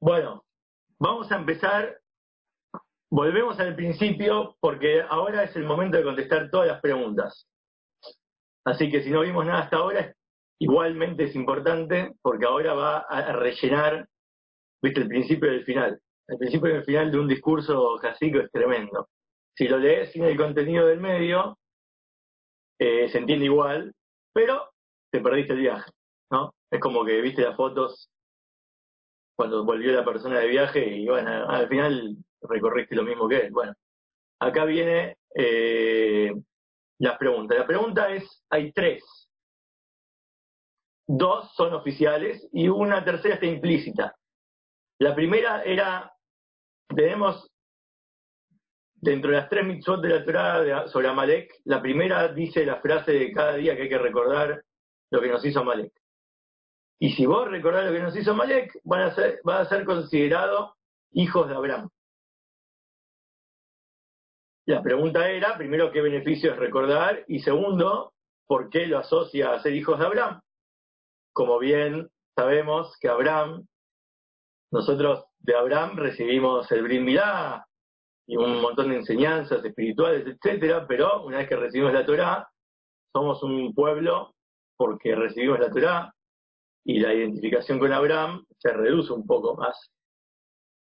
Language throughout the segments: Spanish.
Bueno, vamos a empezar. Volvemos al principio porque ahora es el momento de contestar todas las preguntas. Así que si no vimos nada hasta ahora, igualmente es importante porque ahora va a rellenar, viste, el principio y el final. El principio y el final de un discurso jacico es tremendo. Si lo lees sin el contenido del medio, eh, se entiende igual, pero te perdiste el viaje, ¿no? Es como que viste las fotos cuando volvió la persona de viaje y bueno, al final recorriste lo mismo que él. Bueno, acá viene eh, las preguntas. La pregunta es, hay tres. Dos son oficiales y una tercera está implícita. La primera era, tenemos dentro de las tres mitzvot de la Torah sobre Amalek, la primera dice la frase de cada día que hay que recordar lo que nos hizo Amalek. Y si vos recordás lo que nos hizo Malek, van a ser, va a ser considerado hijos de Abraham. La pregunta era, primero, ¿qué beneficio es recordar? Y segundo, ¿por qué lo asocia a ser hijos de Abraham? Como bien sabemos que Abraham, nosotros de Abraham recibimos el Brin y un montón de enseñanzas espirituales, etcétera, pero una vez que recibimos la Torá, somos un pueblo porque recibimos la Torá, y la identificación con Abraham se reduce un poco más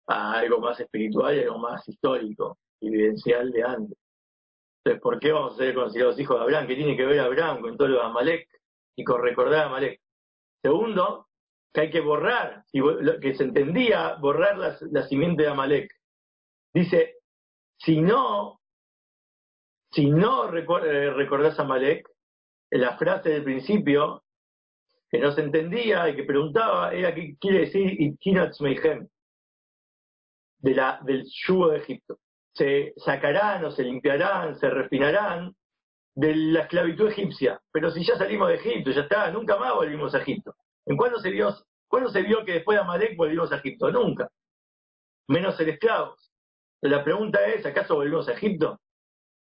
a algo más espiritual y algo más histórico, evidencial de antes. Entonces, ¿por qué vamos a ser considerados hijos de Abraham? ¿Qué tiene que ver Abraham con todo lo de Amalek y con recordar a Amalek? Segundo, que hay que borrar, que se entendía borrar la, simiente de Amalek. Dice, si no, si no eh, recordás a Amalek, la frase del principio que no se entendía y que preguntaba era qué quiere decir Itkinatz de la, del yugo de Egipto. Se sacarán o se limpiarán, se refinarán de la esclavitud egipcia. Pero si ya salimos de Egipto, ya está, nunca más volvimos a Egipto. ¿En cuándo se vio, cuándo se vio que después de Amalek volvimos a Egipto? Nunca. Menos ser esclavos. La pregunta es, ¿acaso volvimos a Egipto?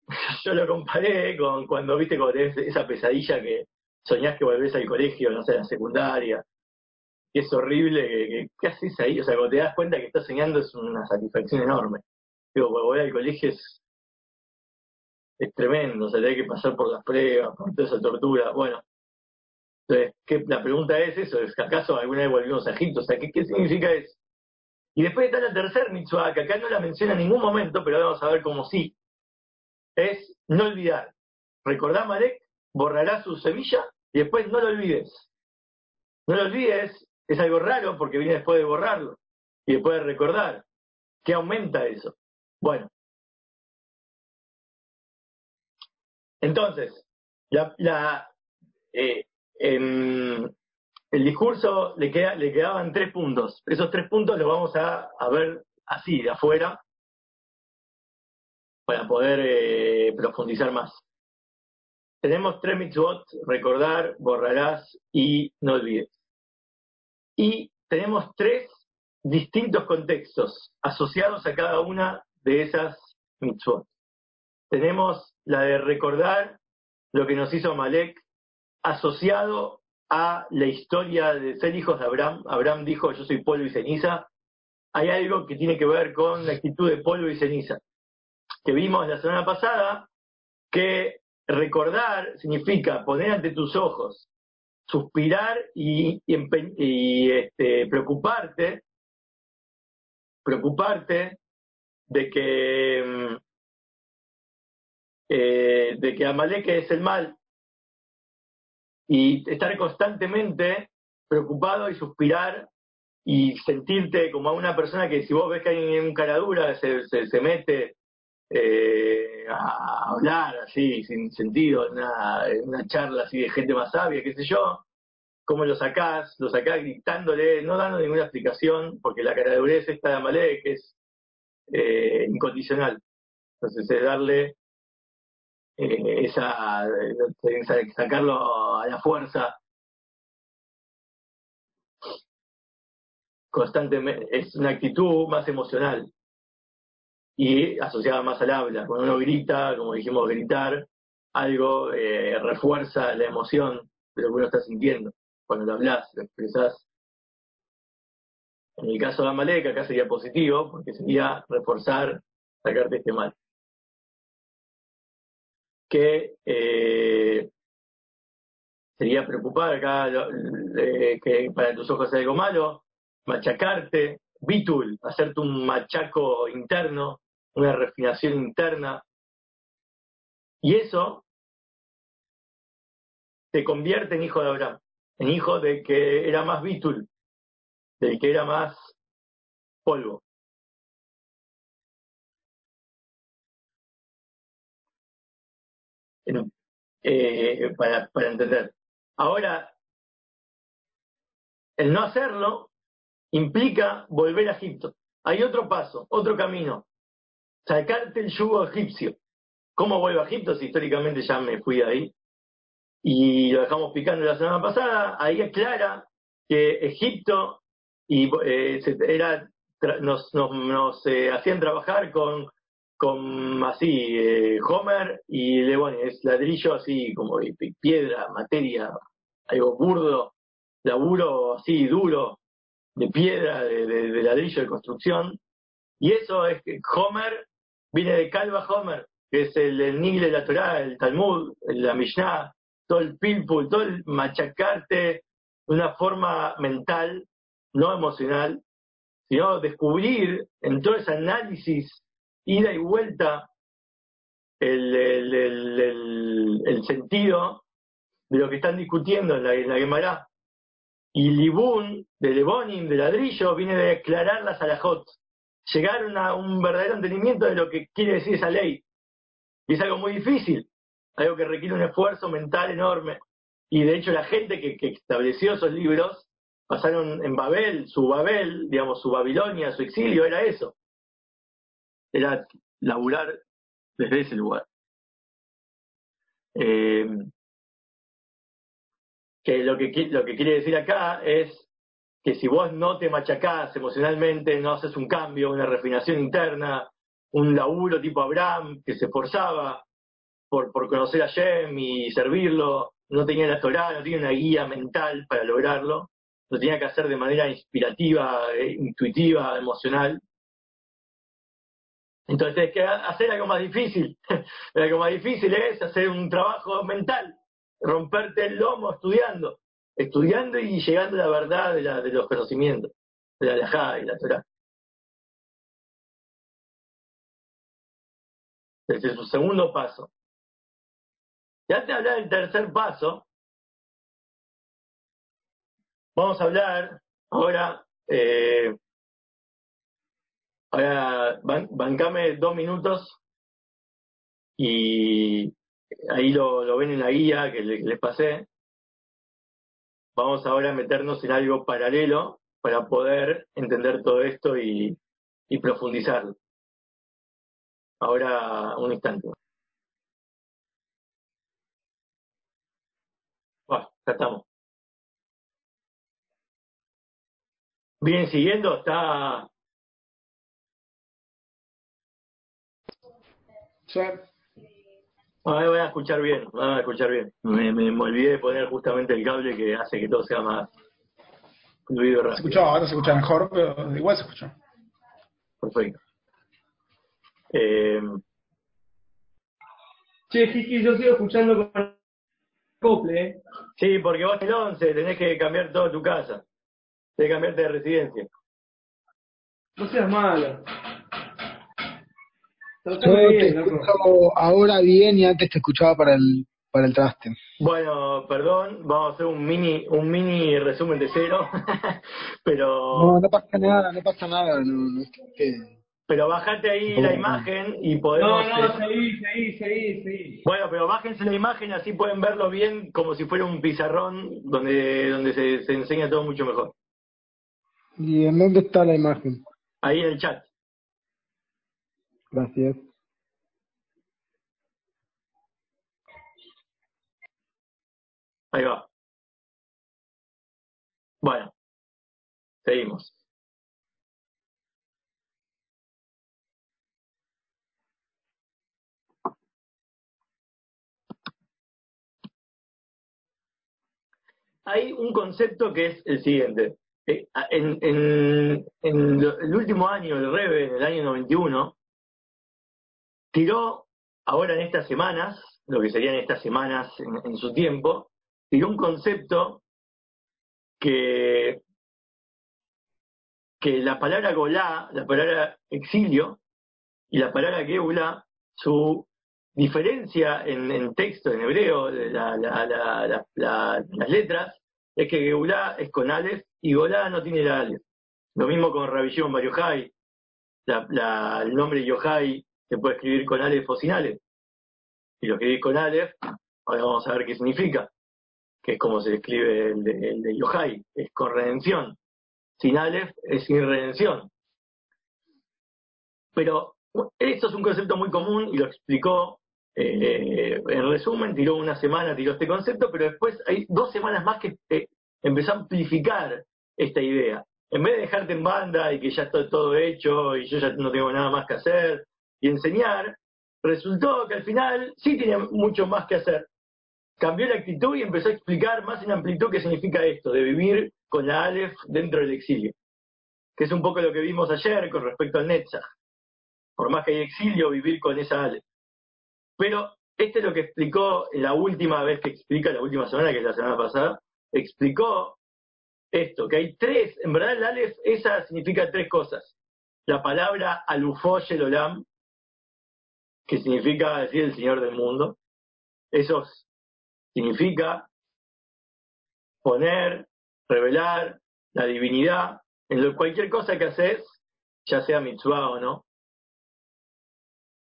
Yo lo comparé con cuando viste con esa pesadilla que, soñás que volvés al colegio, no sé, a la secundaria, y es horrible, ¿qué haces ahí? O sea, cuando te das cuenta que estás soñando es una satisfacción enorme. Digo, cuando volver al colegio es, es tremendo, o sea, hay que pasar por las pruebas, por toda esa tortura, bueno. Entonces, ¿qué, la pregunta es eso, ¿es que acaso alguna vez volvimos a Egipto? O sea, ¿qué, qué significa eso? Y después está la tercera mitzvah, que acá no la menciona en ningún momento, pero vamos a ver cómo sí. Es no olvidar. Recordá, Marek, borrará su semilla y después no lo olvides. No lo olvides, es algo raro porque viene después de borrarlo y después de recordar. ¿Qué aumenta eso? Bueno. Entonces, la, eh, el discurso le, queda, le quedaban tres puntos. Esos tres puntos los vamos a, ver así, de afuera, para poder eh, profundizar más. Tenemos tres mitzvot, recordar, borrarás y no olvides. Y tenemos tres distintos contextos asociados a cada una de esas mitzvot. Tenemos la de recordar lo que nos hizo Malek asociado a la historia de ser hijos de Abraham. Abraham dijo, yo soy polvo y ceniza. Hay algo que tiene que ver con la actitud de polvo y ceniza, que vimos la semana pasada, que Recordar significa poner ante tus ojos, suspirar y, este, preocuparte, preocuparte de que mm, eh, de que Amalek es el mal y estar constantemente preocupado y suspirar y sentirte como a una persona que si vos ves que hay un caradura se, se mete eh, a hablar así, sin sentido, en una, charla así de gente más sabia, qué sé yo, ¿cómo lo sacás? Lo sacás gritándole, no dando ninguna explicación, porque la cara de durez esta de Amalek es eh, incondicional. Entonces es darle eh, esa, sacarlo a la fuerza constantemente, es una actitud más emocional y asociada más al habla. Cuando uno grita, como dijimos, gritar, algo eh, refuerza la emoción de lo que uno está sintiendo. Cuando lo hablas, lo expresás. En el caso de Amalek, acá sería positivo, porque sería reforzar, sacarte este mal. Que eh, sería preocupar acá eh, que para tus ojos sea algo malo, machacarte, bitul, hacerte un machaco interno, una refinación interna. Y eso te convierte en hijo de Abraham, en hijo de que era más bitul, del que era más polvo. Eh, para, para entender. Ahora, el no hacerlo implica volver a Egipto. Hay otro paso, otro camino. Sacarte el yugo egipcio. ¿Cómo vuelvo a Egipto? Si históricamente ya me fui ahí. Y lo dejamos picando la semana pasada. Ahí aclara que Egipto y eh, era, nos, nos, eh, hacían trabajar con, con así, eh, Homer y es ladrillo así como piedra, materia, algo burdo, laburo así duro, de piedra, de, ladrillo de construcción. Y eso es que Homer viene de Calva Homer, que es el, el de la Torah, el Talmud, la Mishnah, todo el pilpul, todo el machacarte una forma mental no emocional, sino descubrir en todo ese análisis, ida y vuelta, el, sentido de lo que están discutiendo en la, en Gemara. Y Libún, de Lebonim, de ladrillo, viene de aclarar las alajot, llegar a un verdadero entendimiento de lo que quiere decir esa ley. Y es algo muy difícil, algo que requiere un esfuerzo mental enorme. Y de hecho la gente que estableció esos libros pasaron en Babel, su Babel, digamos, su Babilonia, su exilio, era eso. Era laburar desde ese lugar. Eh, que lo que lo que quiere decir acá es que si vos no te machacás emocionalmente, no haces un cambio, una refinación interna, un laburo tipo Abraham que se esforzaba por, por conocer a Shem y servirlo, no tenía la Torah, no tenía una guía mental para lograrlo, lo tenía que hacer de manera inspirativa, eh, intuitiva, emocional. Entonces hay que hacer algo más difícil. algo más difícil es hacer un trabajo mental, romperte el lomo estudiando, estudiando y llegando a la verdad de, la, de los conocimientos, de la alajá y la Torah. Ese es su segundo paso. Ya te hablé del tercer paso, Vamos a hablar ahora, eh, ahora bancame dos minutos y ahí lo, ven en la guía que les, pasé. Vamos ahora a meternos en algo paralelo para poder entender todo esto y, y profundizarlo. Ahora, un instante. Bueno, ya estamos. Bien, siguiendo, está. Sí. Ahora voy a escuchar bien, voy a escuchar bien. Me, me, olvidé de poner justamente el cable que hace que todo sea más fluido rápido. Se escuchó, ahora se escucha mejor, pero igual se escuchó. Perfecto. Eh... Che, Kiki, yo sigo escuchando con cople, ¿eh? Sí, porque vos el 11 tenés que cambiar toda tu casa de cambiarte de residencia. No seas malo. Yo te escucho ahora bien y antes te escuchaba para el para el traste. Bueno, perdón, vamos a hacer un mini un mini resumen de cero, pero no no pasa nada, no pasa nada, no, Pero bájate ahí la imagen y podemos. No, no, seguí, seguí, seguí, seguí. Bueno, pero bájense la imagen así pueden verlo bien como si fuera un pizarrón donde donde se, se enseña todo mucho mejor. ¿Y en dónde está la imagen? Ahí en el chat. Gracias. Ahí va. Bueno, seguimos. Hay un concepto que es el siguiente. eh, en, el último año del Rebe, en el año 91, tiró, ahora en estas semanas, lo que serían estas semanas en, su tiempo, tiró un concepto que, que la palabra golá, la palabra exilio, y la palabra geula, su diferencia en, en texto, en hebreo, la, la, la, las letras, es que geulá es con Aleph y golá no tiene la Aleph. Lo mismo con Rabbi Shimon Bar Yochai, el nombre Yochai se puede escribir con Aleph o sin Aleph. Si lo escribís con Aleph, ahora vamos a ver qué significa, que es como se escribe el de, el de Yochai, es con redención. Sin Aleph es sin redención. Pero esto es un concepto muy común y lo explicó eh, en resumen, tiró una semana, tiró este concepto, pero después hay dos semanas más que eh, empezó a amplificar esta idea. En vez de dejarte en banda y que ya está todo hecho y yo ya no tengo nada más que hacer y enseñar, resultó que al final sí tenía mucho más que hacer. Cambió la actitud y empezó a explicar más en amplitud qué significa esto, de vivir con la Aleph dentro del exilio. Que es un poco lo que vimos ayer con respecto al Netzach por más que hay exilio, vivir con esa Ale. Pero este es lo que explicó la última vez que explica, la última semana, que es la semana pasada, explicó esto, que hay tres, en verdad el Aleph, esa significa tres cosas. La palabra Alufosh el Olam, que significa decir el Señor del mundo. Eso significa poner, revelar la divinidad en cualquier cosa que haces, ya sea mitzvah o no,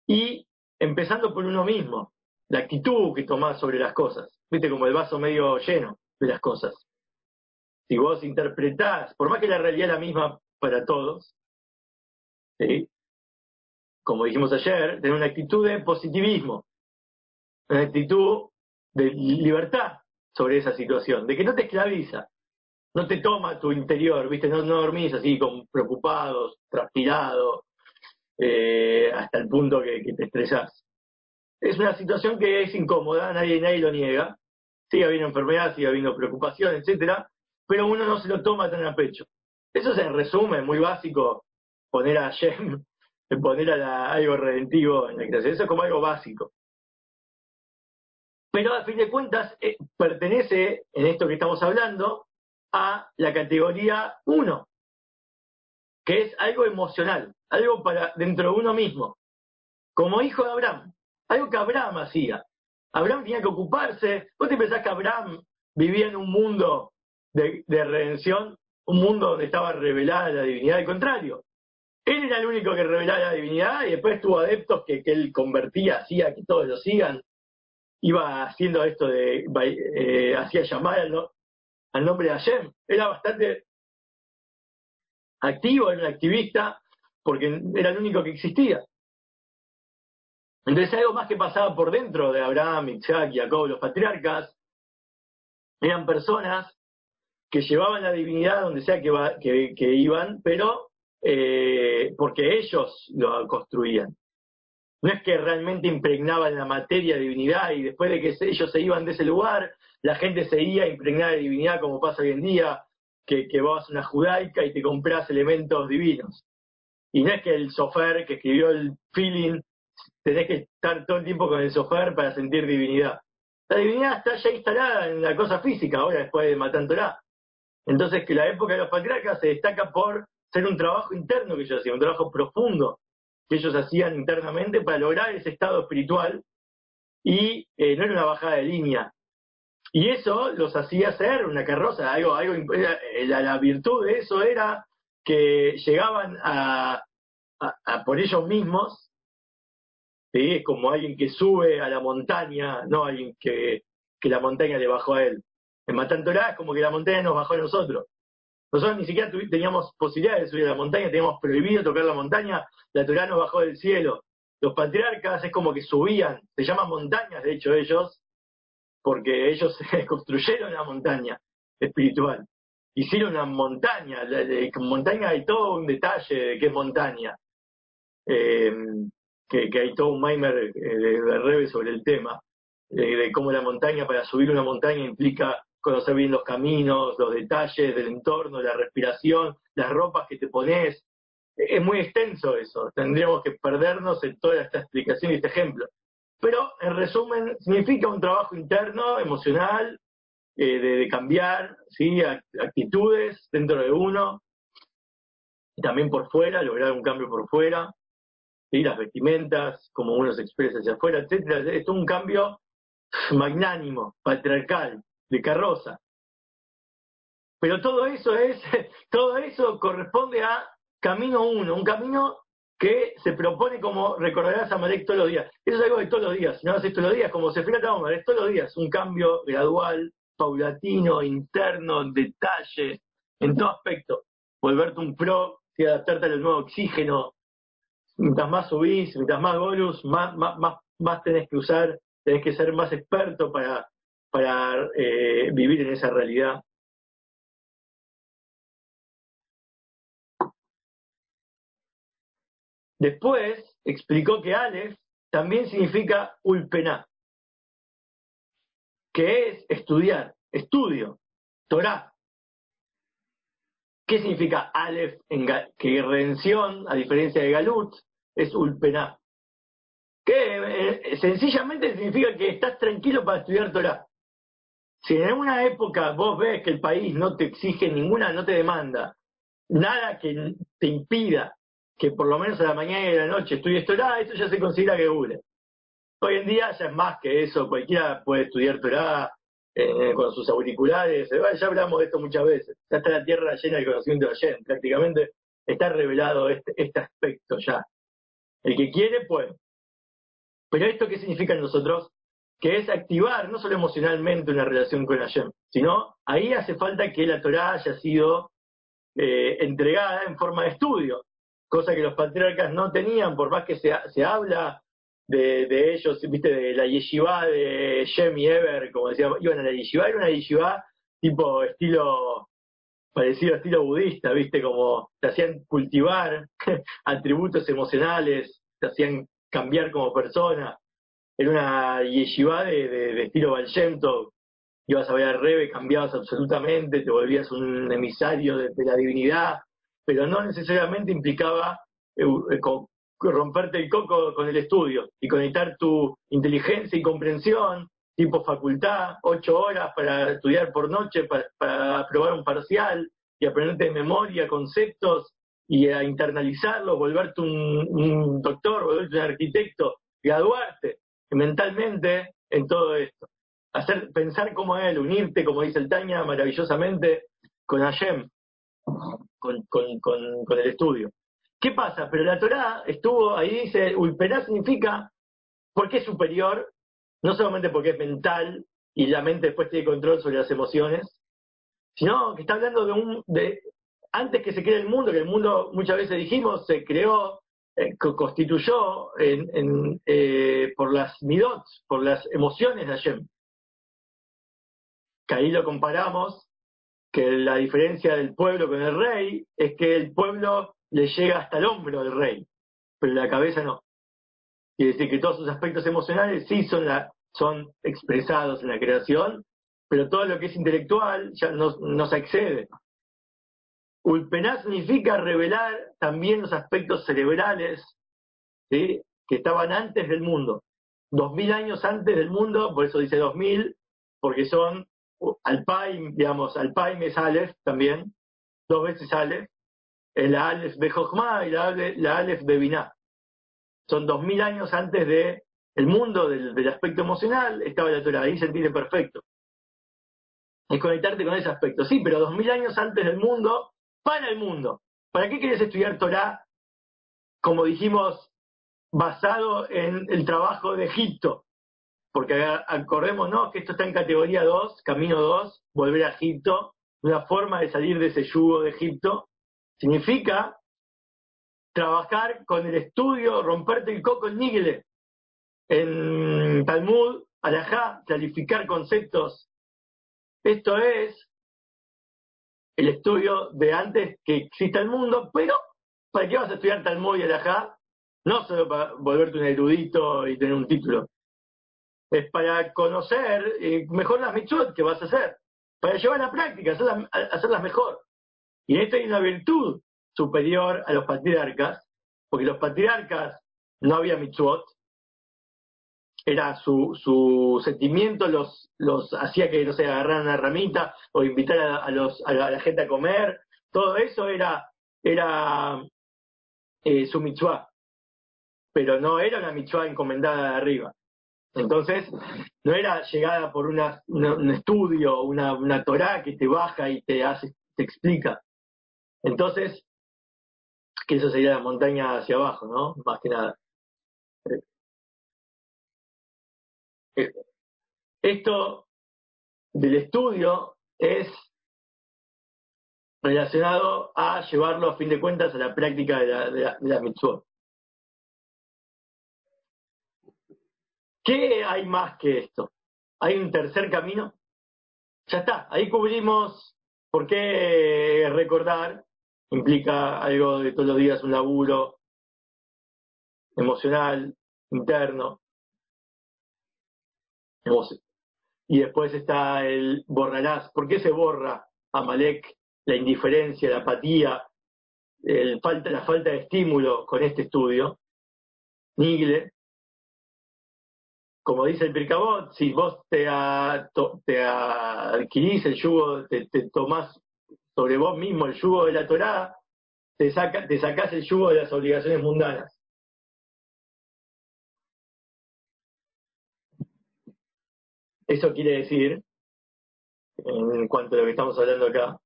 y empezando por uno mismo, la actitud que tomás sobre las cosas, viste como el vaso medio lleno de las cosas. Si vos interpretás, por más que la realidad es la misma para todos, ¿sí? Como dijimos ayer, tener una actitud de positivismo, una actitud de libertad sobre esa situación, de que no te esclaviza, no te toma tu interior, viste, no, dormís así con preocupados, transpirados, eh, hasta el punto que, te estresás. Es una situación que es incómoda, nadie, nadie lo niega. Sigue habiendo enfermedad, sigue habiendo preocupación, etcétera, pero uno no se lo toma tan a pecho. Eso se resume, muy básico, poner a Shem, poner a algo redentivo en la creación. Eso es como algo básico. Pero a fin de cuentas, eh, pertenece, en esto que estamos hablando, a la categoría 1, que es algo emocional, algo para dentro de uno mismo, como hijo de Abraham, algo que Abraham hacía. Abraham tenía que ocuparse. ¿Vos te pensás que Abraham vivía en un mundo de, redención, un mundo donde estaba revelada la divinidad? Al contrario, él era el único que revelaba la divinidad y después tuvo adeptos que, él convertía, hacía que todos lo sigan. Iba haciendo esto de, eh, hacía llamar al, nombre de Hashem. Era bastante activo, era un activista, porque era el único que existía. Entonces algo más que pasaba por dentro de Abraham, Isaac, Jacob, los patriarcas, eran personas que llevaban la divinidad donde sea que, iban, pero eh, porque ellos lo construían. No es que realmente impregnaban la materia de divinidad y después de que ellos se iban de ese lugar, la gente seguía impregnada de divinidad como pasa hoy en día, que, que vas a una judaica y te compras elementos divinos. Y no es que el sofer que escribió el feeling, tenés que estar todo el tiempo con el sofer para sentir divinidad. La divinidad está ya instalada en la cosa física ahora después de Torah. Entonces que la época de los patriarcas se destaca por ser un trabajo interno que ellos hacían, un trabajo profundo que ellos hacían internamente para lograr ese estado espiritual y eh, no era una bajada de línea, y eso los hacía ser una carroza, algo, algo eh, la, virtud de eso era que llegaban a, a, por ellos mismos, ¿sí? como alguien que sube a la montaña, no alguien que, que la montaña le bajó a él. En Matantorá es como que la montaña nos bajó a nosotros. Nosotros ni siquiera teníamos posibilidad de subir a la montaña, teníamos prohibido tocar la montaña, la Torah nos bajó del cielo. Los patriarcas es como que subían, se llaman montañas de hecho ellos, porque ellos construyeron una montaña espiritual. Hicieron una montaña, la, montaña hay todo un detalle de qué montaña, eh, que, hay todo un Maimer eh, de, Rebe sobre el tema, de cómo la montaña, para subir una montaña implica conocer bien los caminos, los detalles del entorno, la respiración, las ropas que te pones. Es muy extenso eso, tendríamos que perdernos en toda esta explicación y este ejemplo. Pero, en resumen, significa un trabajo interno, emocional, eh, de, cambiar ¿sí? actitudes dentro de uno, y también por fuera, lograr un cambio por fuera, ¿sí? las vestimentas, como uno se expresa hacia afuera, etcétera. Es un cambio magnánimo, patriarcal, de carroza. Pero todo eso es, todo eso corresponde a camino uno, un camino que se propone como recordarás a Marek todos los días. Eso es algo de todos los días, si no haces todos los días, como se trata a Marek todos los días, un cambio gradual, paulatino, interno, detalle, en todo aspecto. Volverte un pro, y adaptarte al nuevo oxígeno. Mientras más subís, mientras más golus, más, más, más, más tenés que usar, tenés que ser más experto para, para eh, vivir en esa realidad. Después explicó que Aleph también significa ulpená, que es estudiar, estudio, Torah. ¿Qué significa Aleph? En que redención, a diferencia de Galut, es ulpená. Que eh, sencillamente significa que estás tranquilo para estudiar Torah. Si en una época vos ves que el país no te exige ninguna, no te demanda, nada que te impida que por lo menos a la mañana y a la noche estudies Torah, eso ya se considera que Google. Hoy en día ya es más que eso, cualquiera puede estudiar Torah eh, con sus auriculares, eh, ya hablamos de esto muchas veces, ya está la tierra llena de conocimiento de Hashem, prácticamente está revelado este, este aspecto ya. El que quiere puede. Pero esto qué significa en nosotros? Que es activar no solo emocionalmente una relación con Hashem, sino ahí hace falta que la Torah haya sido eh, entregada en forma de estudio, cosa que los patriarcas no tenían, por más que se, se habla de, ellos, viste, de la yeshiva de Shem y Ever, como decía, iban a la yeshiva, era una yeshiva tipo estilo, parecido a estilo budista, viste, como te hacían cultivar atributos emocionales, te hacían cambiar como persona. Era una yeshiva de, estilo Baal ibas a ver al Rebe, cambiabas absolutamente, te volvías un emisario de la divinidad, pero no necesariamente implicaba eh, romperte el coco con el estudio y conectar tu inteligencia y comprensión, tipo facultad, ocho horas para estudiar por noche, para, aprobar un parcial y aprenderte de memoria conceptos y a internalizarlos, volverte un, doctor, volverte un arquitecto, graduarte mentalmente en todo esto. Hacer, pensar como él, unirte, como dice el Taña, maravillosamente con Hashem con, con, con, el estudio. ¿Qué pasa? Pero la Torah estuvo ahí, dice, Ulperá significa porque es superior, no solamente porque es mental y la mente después tiene control sobre las emociones, sino que está hablando de un, de, antes que se cree el mundo, que el mundo muchas veces dijimos se creó, eh, constituyó en, en, eh, por las midot, por las emociones de Hashem. Que ahí lo comparamos que la diferencia del pueblo con el rey es que el pueblo le llega hasta el hombro del rey, pero la cabeza no. Quiere decir que todos sus aspectos emocionales sí son, la, son expresados en la creación, pero todo lo que es intelectual ya no, no se excede. Ulpená significa revelar también los aspectos cerebrales que estaban antes del mundo. Dos mil años antes del mundo, por eso dice dos mil, porque son Alpaim, digamos, Alpaim es también, dos veces Aleph, el Aleph de Jochma y la, la de Binah. Son dos mil años antes de el mundo del, aspecto emocional, estaba la Torah, ahí se perfecto. Es conectarte con ese aspecto, sí, pero dos mil años antes del mundo, para el mundo. ¿Para qué quieres estudiar Torah, como dijimos, basado en el trabajo de Egipto? porque acordémonos que esto está en categoría 2, camino 2, volver a Egipto, una forma de salir de ese yugo de Egipto, significa trabajar con el estudio, romperte el coco en Nígele, en Talmud, Alajá, clarificar conceptos. Esto es el estudio de antes que exista el mundo, pero ¿para qué vas a estudiar Talmud y Alajá? No solo para volverte un erudito y tener un título, es para conocer eh, mejor las mitzvot que vas a hacer. para llevar a la práctica, hacerlas, hacerlas mejor. Y en esto hay una virtud superior a los patriarcas, porque los patriarcas no había mitzvot, era su, su sentimiento los, los hacía que, no sé, agarraran una ramita o invitar a, los, a, la, gente a comer, todo eso era, era eh, su mitzvah, pero no era una mitzvah encomendada de arriba. Entonces, no era llegada por una, un estudio, una, una Torah que te baja y te hace, te explica. Entonces, que eso sería la montaña hacia abajo, ¿no? Más que nada. Esto del estudio es relacionado a llevarlo a fin de cuentas a la práctica de la, de la, de la mitzvot. ¿Qué hay más que esto? ¿Hay un tercer camino? Ya está, ahí cubrimos por qué recordar implica algo de todos los días, un laburo emocional, interno. Y después está el borrarás. ¿Por qué se borra Amalek? La indiferencia, la apatía, el falta, la falta de estímulo con este estudio. Nigle, como dice el Pircabot, si vos te, te adquirís el yugo, te, tomás sobre vos mismo el yugo de la Torá, te, saca, te sacás el yugo de las obligaciones mundanas. Eso quiere decir, en cuanto a lo que estamos hablando acá,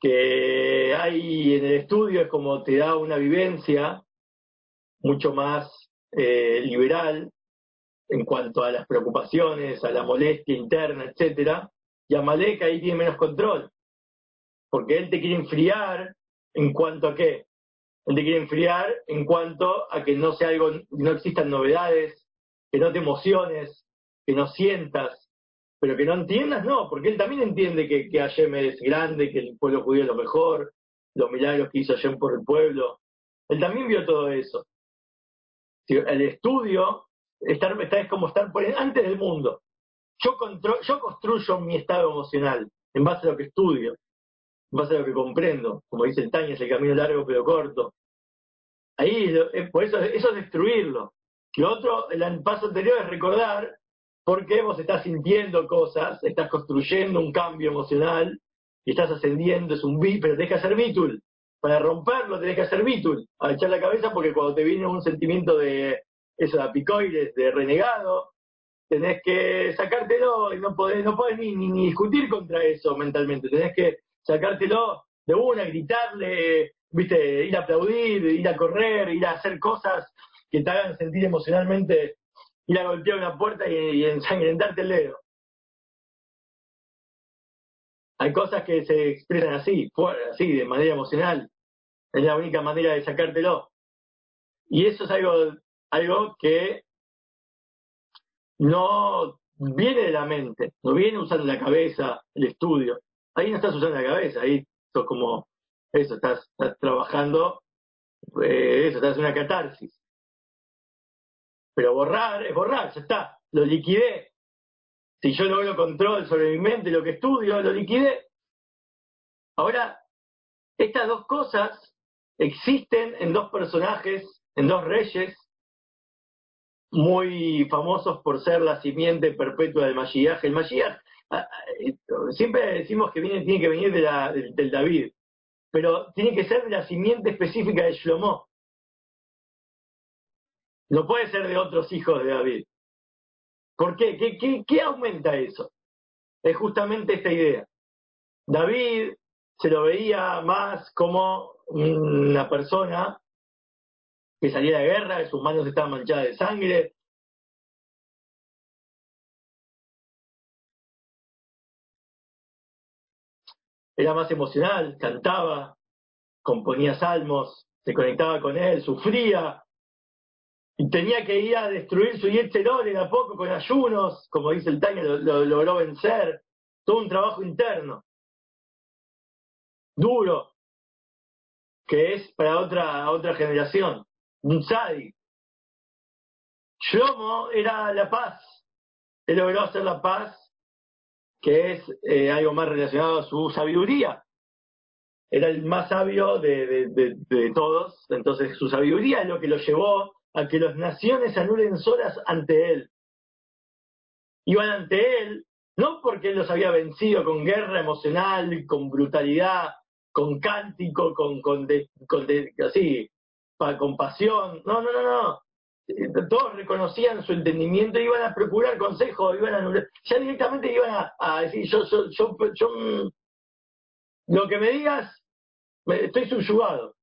que hay en el estudio es como te da una vivencia mucho más eh, liberal, en cuanto a las preocupaciones, a la molestia interna, etcétera, y Amalek ahí tiene menos control, porque él te quiere enfriar en cuanto a qué? Él te quiere enfriar en cuanto a que no sea algo, no existan novedades, que no te emociones, que no sientas, pero que no entiendas, no, porque él también entiende que, que Hashem es grande, que el pueblo judío es lo mejor, los milagros que hizo Hashem por el pueblo. Él también vio todo eso. El estudio Estar, es como estar por antes del mundo. Yo, yo construyo mi estado emocional en base a lo que estudio, en base a lo que comprendo. Como dice el Taña, es el camino largo pero corto. Ahí, por eso, eso es destruirlo. Lo otro, el paso anterior es recordar por qué vos estás sintiendo cosas, estás construyendo un cambio emocional y estás ascendiendo, es un beat, pero tenés que hacer bitul. Para romperlo tenés que hacer bitul, a echar la cabeza porque cuando te viene un sentimiento de, eso de apicoides, de renegado, tenés que sacártelo y no podés, no podés ni, ni, discutir contra eso mentalmente, tenés que sacártelo de una, gritarle, viste, ir a aplaudir, ir a correr, ir a hacer cosas que te hagan sentir emocionalmente, ir a golpear una puerta y, ensangrentarte el dedo. Hay cosas que se expresan así, así, de manera emocional. Es la única manera de sacártelo. Y eso es algo algo que no viene de la mente, no viene usando la cabeza, el estudio. Ahí no estás usando la cabeza, ahí sos como, eso, estás, trabajando, eh, eso, estás en una catarsis. Pero borrar es borrar, ya está, lo liquidé. Si yo logro control sobre mi mente, lo que estudio, lo liquidé. Ahora, estas dos cosas existen en dos personajes, en dos reyes muy famosos por ser la simiente perpetua del Mashiach. El Mashiach, siempre decimos que viene, tiene que venir de la, del, David, pero tiene que ser de la simiente específica de Shlomo. No puede ser de otros hijos de David. ¿Por qué? ¿Qué, aumenta eso? Es justamente esta idea. David se lo veía más como una persona que salía de guerra, sus manos estaban manchadas de sangre. Era más emocional, cantaba, componía salmos, se conectaba con él, sufría, y tenía que ir a destruir su Yetzerol a poco con ayunos, como dice el Taño, lo, logró vencer, todo un trabajo interno, duro, que es para otra, otra generación un sadi. Shlomo era la paz. Él logró hacer la paz que es eh, algo más relacionado a su sabiduría. Era el más sabio de, de, todos, entonces su sabiduría es lo que lo llevó a que las naciones anulen solas ante él. Iban ante él, no porque él los había vencido con guerra emocional, con brutalidad, con cántico, con, con, con así, con pasión. No, no, no, no. Eh, todos reconocían su entendimiento, iban a procurar consejo, iban a ya directamente iban a, decir, yo, yo, yo, yo, mm, lo que me digas, estoy subyugado.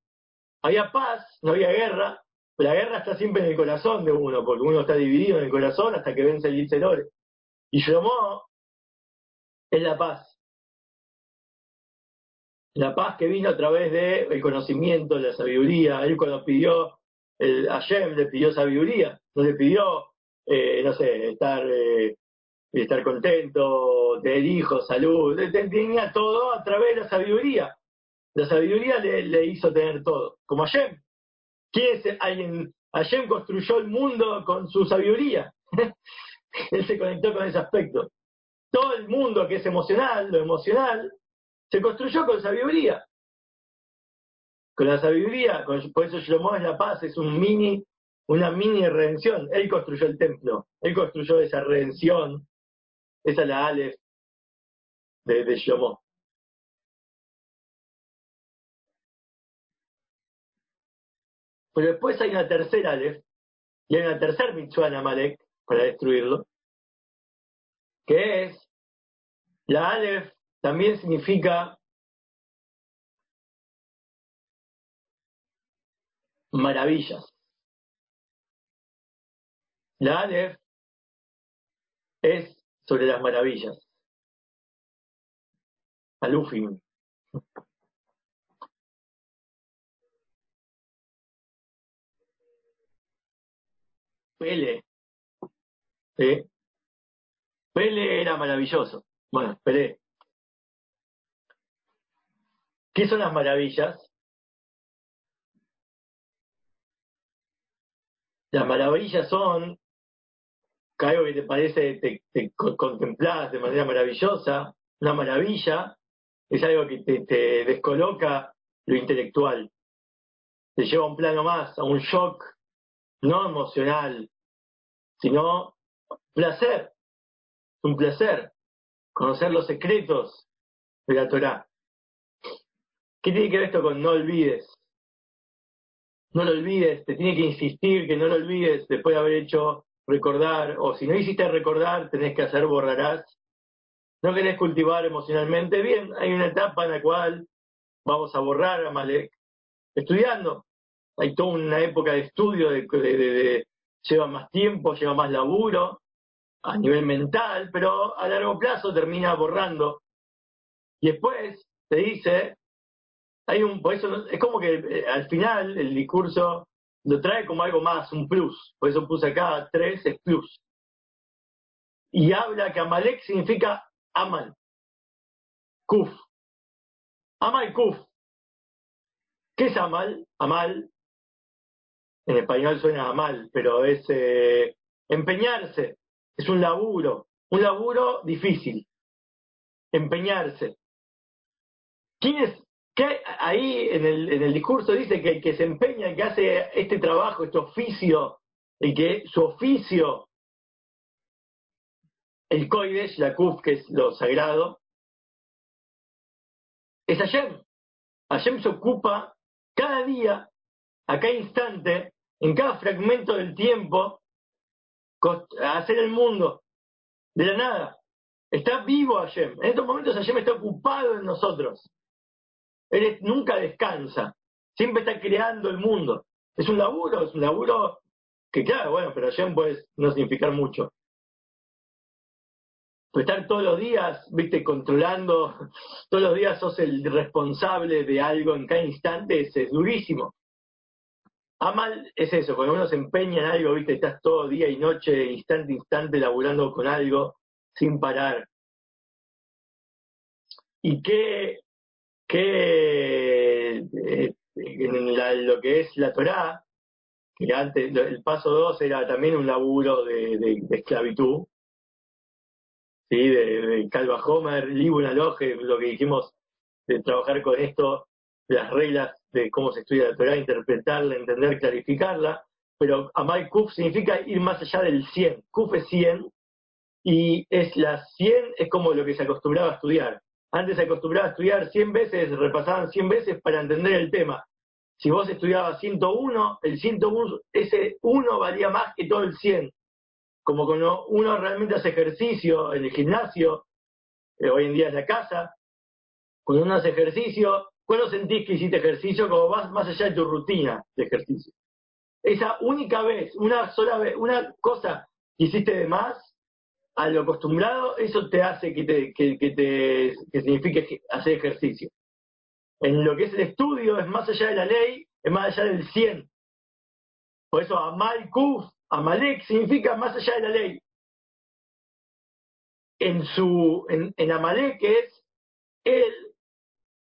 Había paz, no había guerra, la guerra está siempre en el corazón de uno, porque uno está dividido en el corazón hasta que vence el Itzerore. Y Shlomo es la paz. La paz que vino a través del el conocimiento, la sabiduría. Él cuando pidió el Hashem le pidió sabiduría, no le pidió, eh, no sé, estar, eh, estar contento, tener hijos, salud, tenía todo a través de la sabiduría. La sabiduría le, hizo tener todo, como Hashem. ¿Quién es alguien? Hashem construyó el mundo con su sabiduría. Él se conectó con ese aspecto. Todo el mundo que es emocional, lo emocional, se construyó con sabiduría con la sabiduría, por eso Shlomo es la paz, es un mini, una mini redención. Él construyó el templo, él construyó esa redención, esa es la Aleph de, de Shlomo. Pero después hay una tercera Aleph, y hay una tercera mitzvah Amalek para destruirlo, que es, la Aleph también significa maravillas. La Aleph es sobre las maravillas. Alufim. Pele. Pele era maravilloso. Bueno, Pele. ¿Qué son las maravillas? Las maravillas son algo que te parece, te, te contemplas de manera maravillosa, una maravilla es algo que te, descoloca lo intelectual, te lleva a un plano más, a un shock, no emocional, sino placer, un placer, conocer los secretos de la Torah. ¿Qué tiene que ver esto con no olvides? no lo olvides, te tiene que insistir que no lo olvides después de haber hecho recordar, o si no hiciste recordar, tenés que hacer borrarás. No querés cultivar emocionalmente, bien, hay una etapa en la cual vamos a borrar a Malek, estudiando. Hay toda una época de estudio, de, lleva más tiempo, lleva más laburo a nivel mental, pero a largo plazo termina borrando. Y después te dice, hay un, por eso es como que eh, al final el discurso lo trae como algo más, un plus. Por eso puse acá tres, es plus. Y habla que Amalek significa Amal. Kuf. Amal Kuf. ¿Qué es Amal? Amal, en español suena Amal, pero es eh, empeñarse. Es un laburo. Un laburo difícil. Empeñarse. ¿Quién es ahí en el, en el discurso dice que el que se empeña, el que hace este trabajo, este oficio, el que su oficio, el Koidesh, la Kuf, que es lo sagrado, es Hashem. Hashem se ocupa cada día, a cada instante, en cada fragmento del tiempo, hacer el mundo de la nada. Está vivo Hashem. En estos momentos Hashem está ocupado en nosotros. Él nunca descansa, siempre está creando el mundo. Es un laburo, es un laburo que claro, bueno, pero allá puede no significar mucho. Pero estar todos los días, viste, controlando, todos los días sos el responsable de algo en cada instante, es durísimo. Amal es eso, cuando uno se empeña en algo, viste, estás todo día y noche, instante a instante, laburando con algo sin parar. ¿Y qué, que eh, en lo que es la Torá, que antes el paso 2 era también un laburo de, esclavitud, ¿sí? de, de Calva Homer, Libuna Loge, lo que dijimos de trabajar con esto, las reglas de cómo se estudia la Torah, interpretarla, entender, clarificarla, pero Amal Kuf significa ir más allá del 100. Kuf es 100 y es la 100 es como lo que se acostumbraba a estudiar. Antes se acostumbraba a estudiar 100 veces, repasaban 100 veces para entender el tema. Si vos estudiabas 101, el 101, ese 1 valía más que todo el 100. Como cuando uno realmente hace ejercicio en el gimnasio, eh, hoy en día en la casa, cuando uno hace ejercicio, ¿cuándo sentís que hiciste ejercicio? Como vas más allá de tu rutina de ejercicio. Esa única vez, una sola vez, una cosa que hiciste de más, a lo acostumbrado, eso te hace que te, que, te que signifique hacer ejercicio. En lo que es el estudio, es más allá de la ley, es más allá del 100. Por eso Amal Amalek, significa más allá de la ley. En su, en Amalek es él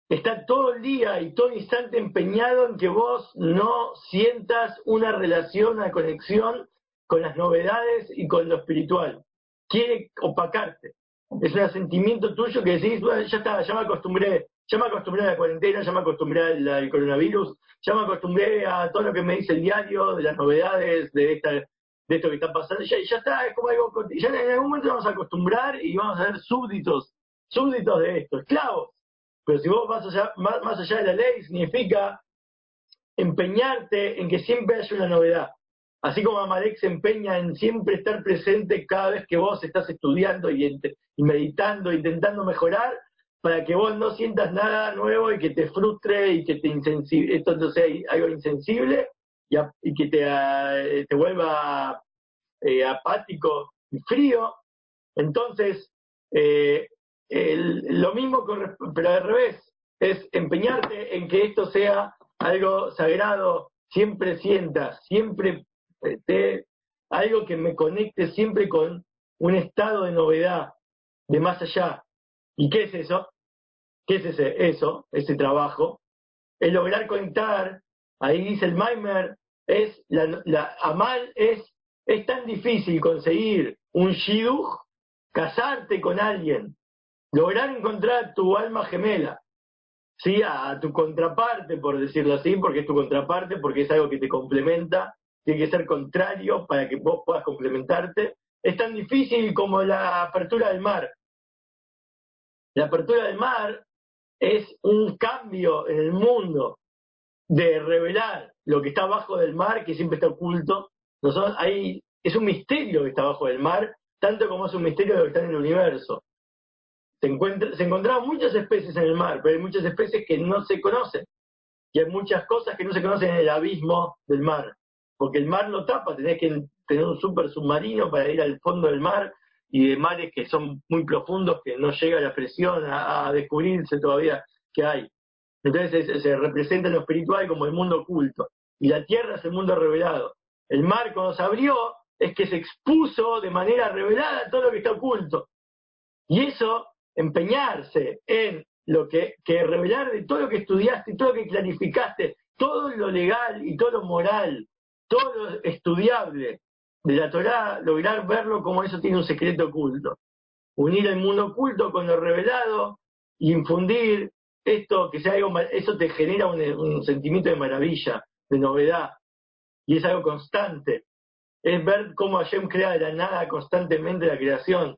está todo el día y todo instante empeñado en que vos no sientas una relación, una conexión con las novedades y con lo espiritual. Quiere opacarte. Es un sentimiento tuyo que decís, ya está, ya me acostumbré, ya me acostumbré a la cuarentena, ya me acostumbré al, coronavirus, ya me acostumbré a todo lo que me dice el diario, de las novedades, de esta, de esto que está pasando, ya, ya está, es como algo, ya en algún momento vamos a acostumbrar y vamos a ser súbditos, súbditos de esto, esclavos. Pero si vos vas allá, más, allá de la ley, significa empeñarte en que siempre haya una novedad. Así como Amalek se empeña en siempre estar presente cada vez que vos estás estudiando y, meditando, intentando mejorar, para que vos no sientas nada nuevo y que te frustre y que te insensible, esto no sea algo insensible y, que te, uh, te vuelva eh, apático y frío. Entonces, eh, el, lo mismo, pero al revés, es empeñarte en que esto sea algo sagrado, siempre sientas, siempre te, algo que me conecte siempre con un estado de novedad, de más allá. ¿Y qué es eso? ¿Qué es ese, eso, ese trabajo? Es lograr conectar, ahí dice el Maimer, es la, la Amal es, es tan difícil conseguir un shidduch, casarte con alguien, lograr encontrar tu alma gemela, ¿sí? a, tu contraparte, por decirlo así, porque es tu contraparte, porque es algo que te complementa, tiene que ser contrario para que vos puedas complementarte. Es tan difícil como la apertura del mar. La apertura del mar es un cambio en el mundo de revelar lo que está abajo del mar, que siempre está oculto. Nosotros, ahí, es un misterio que está abajo del mar, tanto como es un misterio lo que está en el universo. Se, encuentra, se encontraban muchas especies en el mar, pero hay muchas especies que no se conocen. Y hay muchas cosas que no se conocen en el abismo del mar. Porque el mar lo tapa, tenés que tener un super submarino para ir al fondo del mar y de mares que son muy profundos, que no llega la presión a, descubrirse todavía que hay. Entonces se, se representa en lo espiritual como el mundo oculto. Y la tierra es el mundo revelado. El mar cuando se abrió es que se expuso de manera revelada todo lo que está oculto. Y eso empeñarse en lo que, revelar de todo lo que estudiaste, todo lo que clarificaste, todo lo legal y todo lo moral, todo lo estudiable de la Torá, lograr verlo como eso tiene un secreto oculto. Unir el mundo oculto con lo revelado y infundir esto que sea algo, eso te genera un, un sentimiento de maravilla, de novedad, y es algo constante. Es ver cómo Hashem crea de la nada constantemente la creación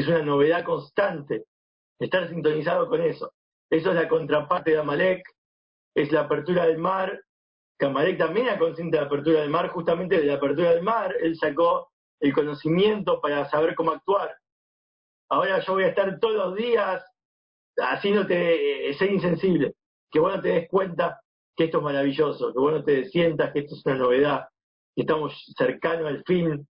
es una novedad constante. Estar sintonizado con eso. Eso es la contraparte de Amalek, es la apertura del mar, que Amalek también era consciente de la apertura del mar, justamente de la apertura del mar, él sacó el conocimiento para saber cómo actuar. Ahora yo voy a estar todos los días haciéndote ser insensible, que vos no te des cuenta que esto es maravilloso, que vos no te sientas que esto es una novedad, que estamos cercanos al fin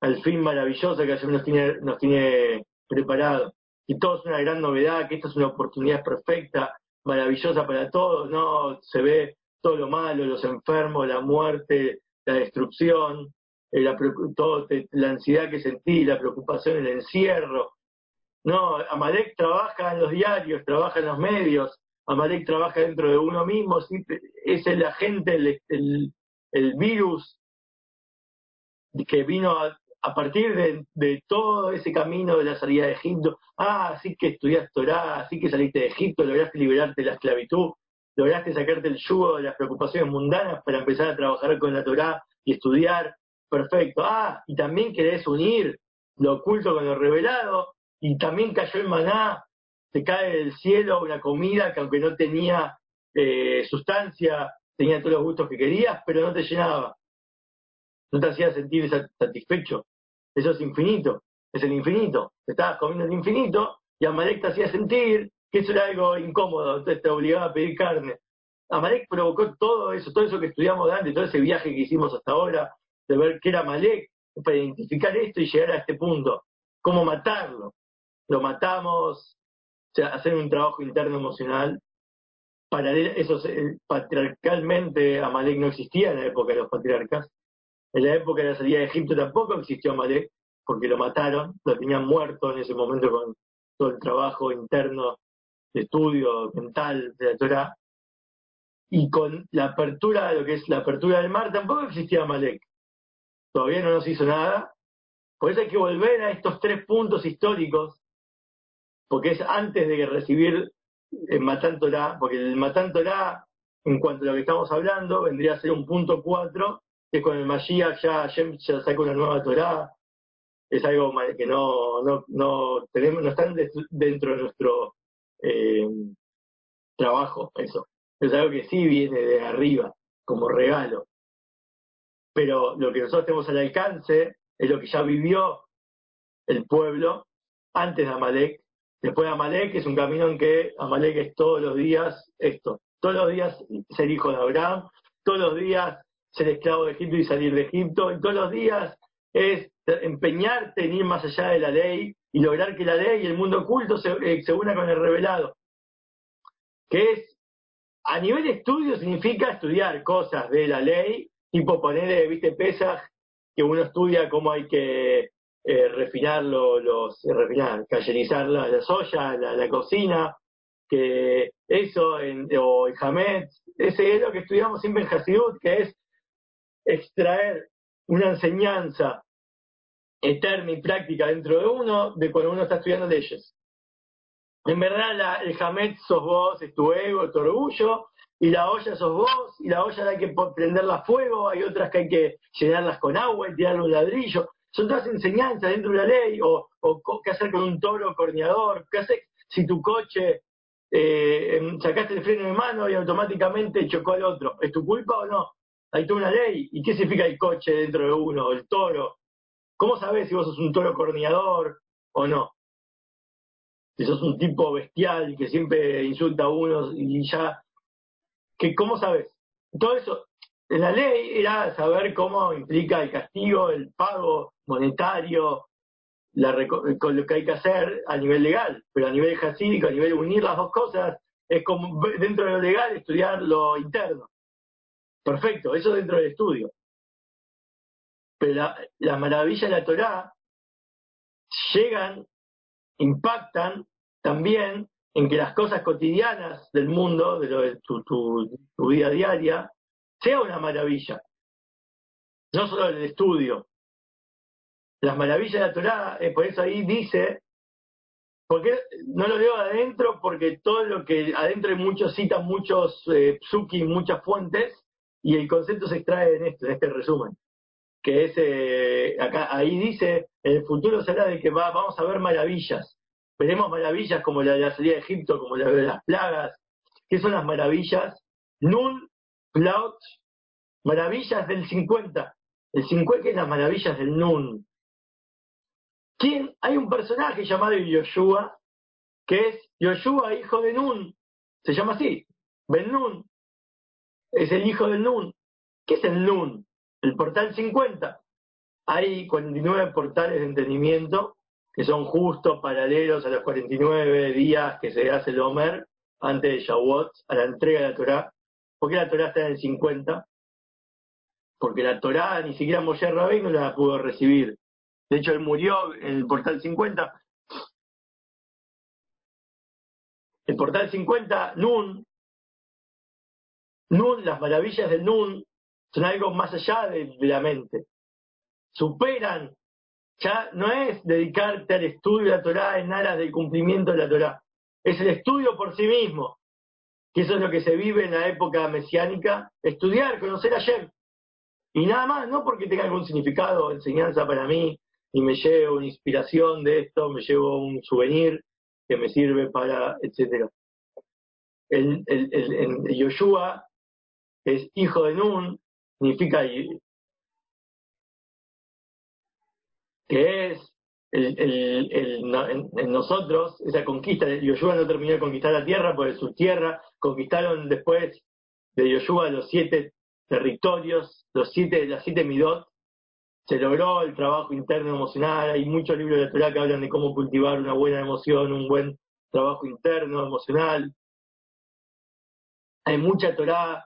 al fin maravilloso que Hashem nos tiene, nos tiene preparado. Y todo es una gran novedad, que esta es una oportunidad perfecta, maravillosa para todos, ¿no? Se ve todo lo malo, los enfermos, la muerte, la destrucción, eh, la, todo, la ansiedad que sentí, la preocupación, el encierro. No, Amalek trabaja en los diarios, trabaja en los medios, Amalek trabaja dentro de uno mismo, es el agente, el, el, el virus que vino a, a partir de, todo ese camino de la salida de Egipto, ah, así que estudiaste Torah, así que saliste de Egipto, lograste liberarte de la esclavitud, lograste sacarte el yugo de las preocupaciones mundanas para empezar a trabajar con la Torah y estudiar, perfecto. Ah, y también querés unir lo oculto con lo revelado, y también cayó el maná, te cae del cielo una comida que aunque no tenía eh, sustancia, tenía todos los gustos que querías, pero no te llenaba. No te hacía sentir satisfecho. Eso es infinito, es el infinito. Te estabas comiendo el infinito y Amalek te hacía sentir que eso era algo incómodo, entonces te obligaba a pedir carne. Amalek provocó todo eso, todo eso que estudiamos antes, todo ese viaje que hicimos hasta ahora, de ver qué era Amalek, para identificar esto y llegar a este punto. Cómo matarlo. Lo matamos, o sea, hacer un trabajo interno emocional. Paralelo, eso, eh, patriarcalmente Amalek no existía en la época de los patriarcas. En la época de la salida de Egipto tampoco existió Amalek, porque lo mataron, lo tenían muerto en ese momento con todo el trabajo interno de estudio mental de la Torah. Y con la apertura de lo que es la apertura del mar tampoco existía Amalek. Todavía no nos hizo nada. Por eso hay que volver a estos tres puntos históricos, porque es antes de recibir el Matán Torah, porque el Matán Torah, en cuanto a lo que estamos hablando, vendría a ser un punto cuatro, que con el Mashiach ya ya saca una nueva Torah, es algo que no, no, no tenemos, no están dentro de nuestro eh, trabajo, eso. Es algo que sí viene de arriba, como regalo. Pero lo que nosotros tenemos al alcance es lo que ya vivió el pueblo antes de Amalek. Después de Amalek es un camino en que Amalek es todos los días esto. Todos los días ser hijo de Abraham, todos los días ser esclavo de Egipto y salir de Egipto, y todos los días es empeñarte en ir más allá de la ley y lograr que la ley y el mundo oculto se, eh, se una con el revelado. Que es, a nivel estudio significa estudiar cosas de la ley, tipo ponerle, viste, pesas, que uno estudia cómo hay que eh, refinarlo, los, eh, refinar, callenizar la, soya, la, cocina, que eso, en, o el Hamed, ese es lo que estudiamos siempre en Hasidut, que es extraer una enseñanza eterna y práctica dentro de uno de cuando uno está estudiando leyes. En verdad, la, el Hamed sos vos, es tu ego, tu orgullo, y la olla sos vos, y la olla hay que prenderla a fuego, hay otras que hay que llenarlas con agua y tirarle un ladrillo. Son todas enseñanzas dentro de la ley, o, o qué hacer con un toro corneador, qué hacer si tu coche eh, em, sacaste el freno de mano y automáticamente chocó al otro. ¿Es tu culpa o no? Hay toda una ley. ¿Y qué significa el coche dentro de uno, el toro? ¿Cómo sabes si vos sos un toro corneador o no? Si sos un tipo bestial que siempre insulta a uno y ya, que ¿cómo sabes? Todo eso, la ley era saber cómo implica el castigo, el pago monetario, la, con lo que hay que hacer a nivel legal, pero a nivel jasídico, a nivel unir las dos cosas, es como dentro de lo legal estudiar lo interno. Perfecto, eso dentro del estudio. Pero la, la maravilla de la Torá llegan, impactan también en que las cosas cotidianas del mundo, de, lo de tu, vida diaria, sea una maravilla. No solo el estudio. Las maravillas de la Torá, eh, por eso ahí dice, porque no lo leo adentro, porque todo lo que adentro hay muchos citan muchos eh, psuki, muchas fuentes, y el concepto se extrae en esto, en este resumen que es, eh, acá, ahí dice, el futuro será de que va, vamos a ver maravillas. Veremos maravillas como la de la salida de Egipto, como la de las plagas. ¿Qué son las maravillas? Nun, Plaut, maravillas del 50. El 50 es las maravillas del Nun. ¿Quién? Hay un personaje llamado Yoshua, que es Yoshua, hijo de Nun. Se llama así, Ben Nun. Es el hijo del Nun. ¿Qué es el Nun? El portal 50. Hay 49 portales de entendimiento que son justo paralelos a los 49 días que se hace el Homer antes de Shavuot, a la entrega de la Torá. ¿Por qué la Torá está en el 50? Porque la Torá ni siquiera Moshe no la pudo recibir. De hecho, él murió en el portal 50. El portal 50, Nun, Nun, las maravillas del Nun, son algo más allá de, la mente. Superan ya no es dedicarte al estudio de la Torah en aras del cumplimiento de la Torah, es el estudio por sí mismo, que eso es lo que se vive en la época mesiánica, estudiar, conocer a Shem. Y nada más, no porque tenga algún significado, enseñanza para mí, y me llevo una inspiración de esto, me llevo un souvenir que me sirve para, etcétera. El, el, el, Yoshua es hijo de Nun, significa que es el, el, en, nosotros, esa conquista, Yoshua no terminó de conquistar la tierra, porque su tierra conquistaron después de Yoshua los siete territorios, los siete, las siete midot, se logró el trabajo interno emocional, hay muchos libros de Torah que hablan de cómo cultivar una buena emoción, un buen trabajo interno emocional. Hay mucha Torah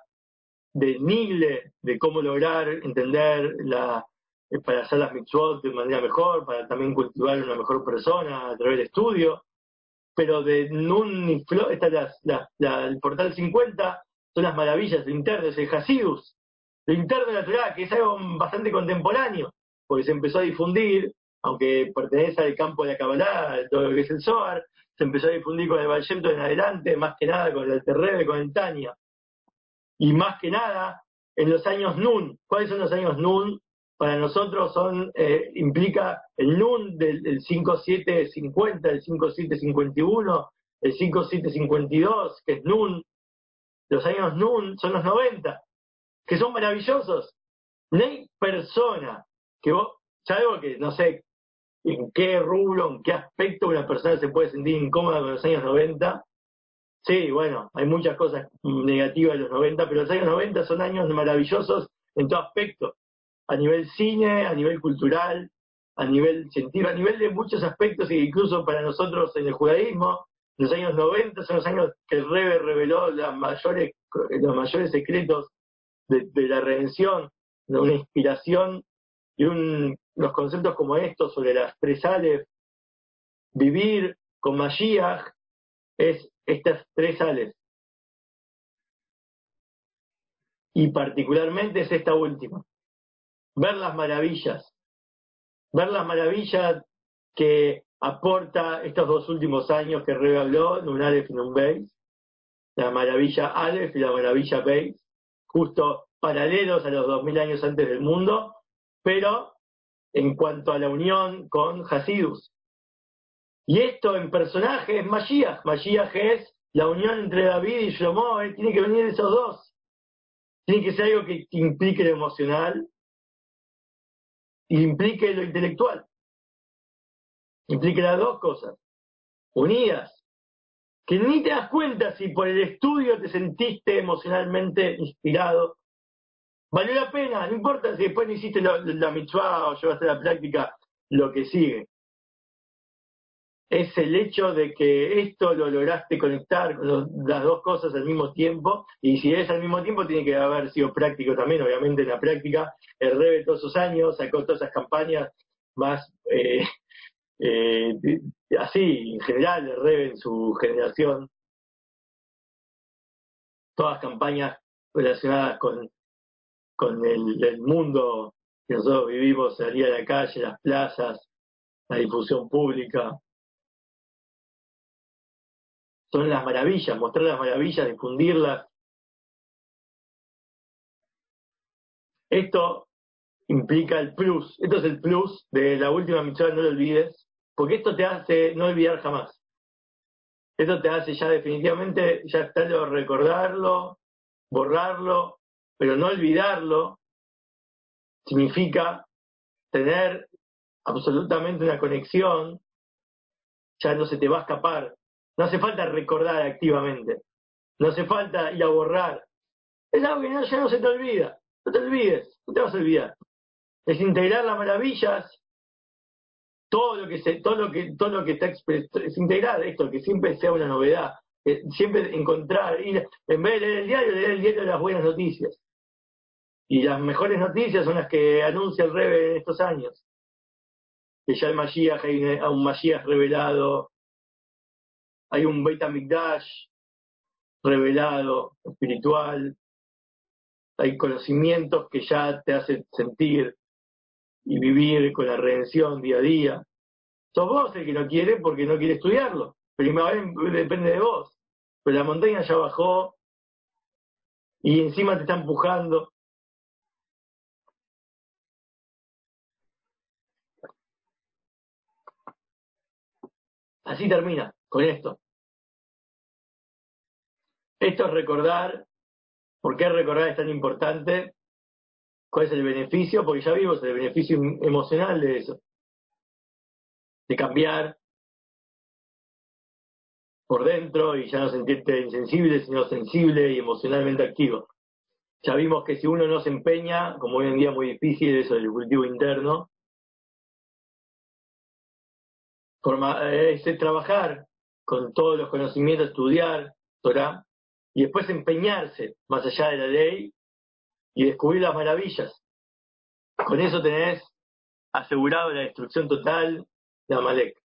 de Nigle, de cómo lograr entender la, eh, para hacer las mitzvot de manera mejor, para también cultivar una mejor persona a través del estudio. Pero de Nun y Flo, esta es la, el portal 50, son las maravillas internas, el Hasidus, interno de la Torah, que es algo bastante contemporáneo, porque se empezó a difundir, aunque pertenece al campo de la Kabbalah, todo lo que es el Zohar, se empezó a difundir con el Vallento en adelante, más que nada con el Terrebe, con el Tania. Y más que nada, en los años Nun. ¿Cuáles son los años Nun? para nosotros son eh, implica el NUN del, 5750, el 5751, el 5752, que es NUN. Los años NUN son los 90, que son maravillosos. No persona que vos, algo que no sé en qué rubro, en qué aspecto una persona se puede sentir incómoda con los años 90. Sí, bueno, hay muchas cosas negativas de los 90, pero los años 90 son años maravillosos en todo aspecto a nivel cine, a nivel cultural, a nivel científico, a nivel de muchos aspectos, e incluso para nosotros en el judaísmo, los años 90 son los años que el Rebe reveló las mayores, los mayores secretos de, la redención, de una inspiración y un, los conceptos como estos sobre las tres ales, vivir con Mashiach, es estas tres ales. Y particularmente es esta última ver las maravillas, ver las maravillas que aporta estos dos últimos años que Rebe habló, un Aleph y un la maravilla Aleph y la maravilla Beis, justo paralelos a los dos mil años antes del mundo, pero en cuanto a la unión con Hasidus. Y esto en personaje es Mashiach. Mashiach es la unión entre David y Shlomo, eh, tiene que venir esos dos. Tiene que ser algo que implique lo emocional, implique lo intelectual. Implique las dos cosas, unidas. Que ni te das cuenta si por el estudio te sentiste emocionalmente inspirado. Valió la pena, no importa si después no hiciste la, la mitzvah o llevaste la práctica lo que sigue es el hecho de que esto lo lograste conectar con las dos cosas al mismo tiempo, y si es al mismo tiempo tiene que haber sido práctico también, obviamente en la práctica, el Rebe todos esos años sacó todas esas campañas más eh, eh, así, en general, el Rebe en su generación, todas campañas relacionadas con, con el, el mundo que nosotros vivimos, salir a la calle, las plazas, la difusión pública, son las maravillas, mostrar las maravillas, difundirlas. Esto implica el plus, esto es el plus de la última misión, no lo olvides, porque esto te hace no olvidar jamás. Esto te hace ya definitivamente, ya está lo recordarlo, borrarlo, pero no olvidarlo, significa tener absolutamente una conexión, ya no se te va a escapar, no hace falta recordar activamente. No hace falta ir a borrar. Es algo que ya no se te olvida. No te olvides, no te vas a olvidar. Es integrar las maravillas, todo lo que se, todo lo que, todo lo que está es integrar esto, que siempre sea una novedad, siempre encontrar, ir, en vez de leer el diario, leer el diario de las buenas noticias. Y las mejores noticias son las que anuncia el Rebe en estos años. Que ya el Mashiach, hay un Mashiach revelado, hay un Beit HaMikdash revelado, espiritual, hay conocimientos que ya te hacen sentir y vivir con la redención día a día. Sos vos el que no quiere porque no quiere estudiarlo. Primavera depende de vos. Pero la montaña ya bajó y encima te está empujando. Así termina, con esto. Esto es recordar, ¿por qué recordar es tan importante? ¿Cuál es el beneficio? Porque ya vimos el beneficio emocional de eso. De cambiar por dentro y ya no sentirte insensible, sino sensible y emocionalmente activo. Ya vimos que si uno no se empeña, como hoy en día es muy difícil eso del cultivo interno, forma, es trabajar con todos los conocimientos, estudiar Torah, y después empeñarse más allá de la ley y descubrir las maravillas. Con eso tenés asegurado la destrucción total de Amalek.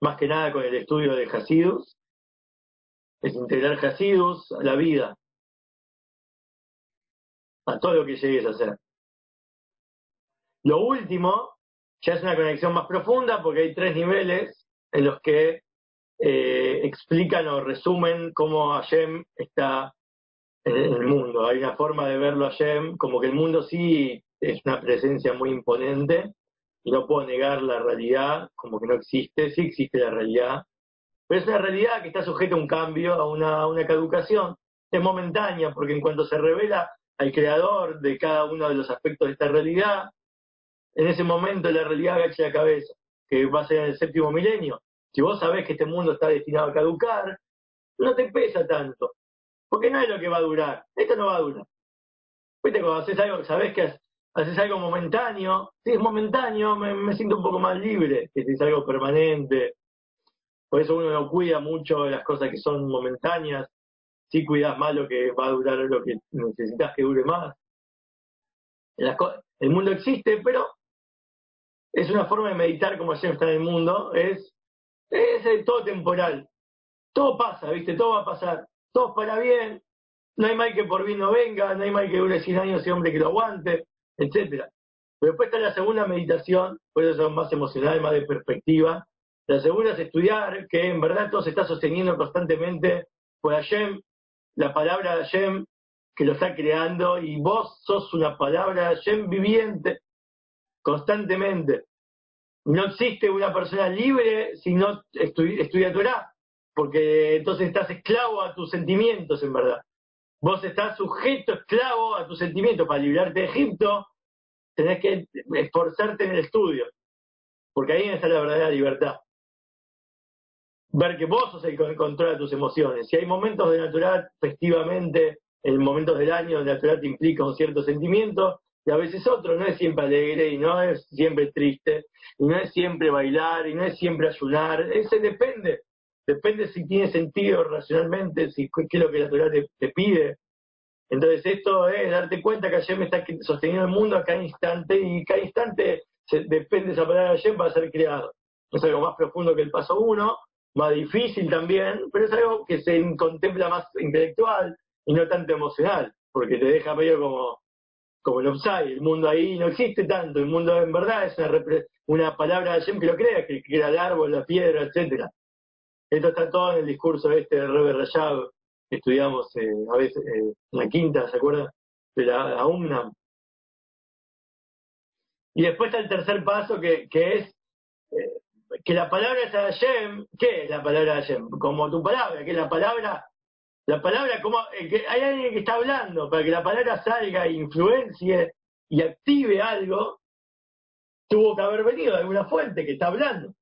Más que nada con el estudio de Hasidus, es integrar Hasidus a la vida, a todo lo que llegues a hacer. Lo último ya es una conexión más profunda porque hay tres niveles en los que eh, explican o resumen cómo Hashem está en el mundo. Hay una forma de verlo Hashem, como que el mundo sí es una presencia muy imponente y no puedo negar la realidad, como que no existe, sí existe la realidad, pero es una realidad que está sujeta a un cambio, a una, a una caducación, es momentánea, porque en cuanto se revela al creador de cada uno de los aspectos de esta realidad, en ese momento la realidad agacha la cabeza, que va a ser el séptimo milenio. Si vos sabés que este mundo está destinado a caducar, no te pesa tanto, porque no es lo que va a durar, esto no va a durar. Viste, cuando haces algo, sabés que haces algo momentáneo, si es momentáneo me, siento un poco más libre que si es algo permanente. Por eso uno no cuida mucho las cosas que son momentáneas, si cuidas más lo que va a durar lo que necesitas que dure más. el mundo existe, pero es una forma de meditar como ayer está en el mundo, es, es todo temporal. Todo pasa, ¿viste? Todo va a pasar. Todo para bien. No hay mal que por bien no venga, no hay mal que dure 100 años y hombre que lo aguante, etcétera. Pero después está la segunda meditación, por eso es más emocional, más de perspectiva. La segunda es estudiar que en verdad todo se está sosteniendo constantemente por Hashem, la palabra de Hashem que lo está creando y vos sos una palabra de Hashem viviente constantemente. No existe una persona libre si no estudia Torah, porque entonces estás esclavo a tus sentimientos, en verdad. Vos estás sujeto, esclavo a tus sentimientos. Para librarte de Egipto, tenés que esforzarte en el estudio, porque ahí está la verdadera libertad. Ver que vos sos el que controla tus emociones. Si hay momentos de natural, festivamente, en momentos del año, donde natural te implica un cierto sentimiento, y a veces otro, no es siempre alegre y no es siempre triste, y no es siempre bailar y no es siempre ayunar, ese depende, depende si tiene sentido racionalmente, si qué es lo que la Torah te, pide. Entonces esto es darte cuenta que Hashem está sosteniendo el mundo a cada instante y cada instante depende de esa palabra de Hashem para ser creado. Es algo más profundo que el paso uno, más difícil también, pero es algo que se contempla más intelectual y no tanto emocional, porque te deja medio como como el upside, el mundo ahí no existe tanto, el mundo en verdad es una, una palabra de que lo crea, que crea el árbol, la piedra, etcétera. Esto está todo en el discurso este de Robert Rayab, que estudiamos eh, a veces eh, en la quinta, ¿se acuerdan? De la AUMNAM. Y después está el tercer paso que, que es eh, que la palabra es Hashem, ¿qué es la palabra Hashem? Como tu palabra, que es la palabra la palabra, como eh, hay alguien que está hablando, para que la palabra salga influencie y active algo, tuvo que haber venido de alguna fuente que está hablando.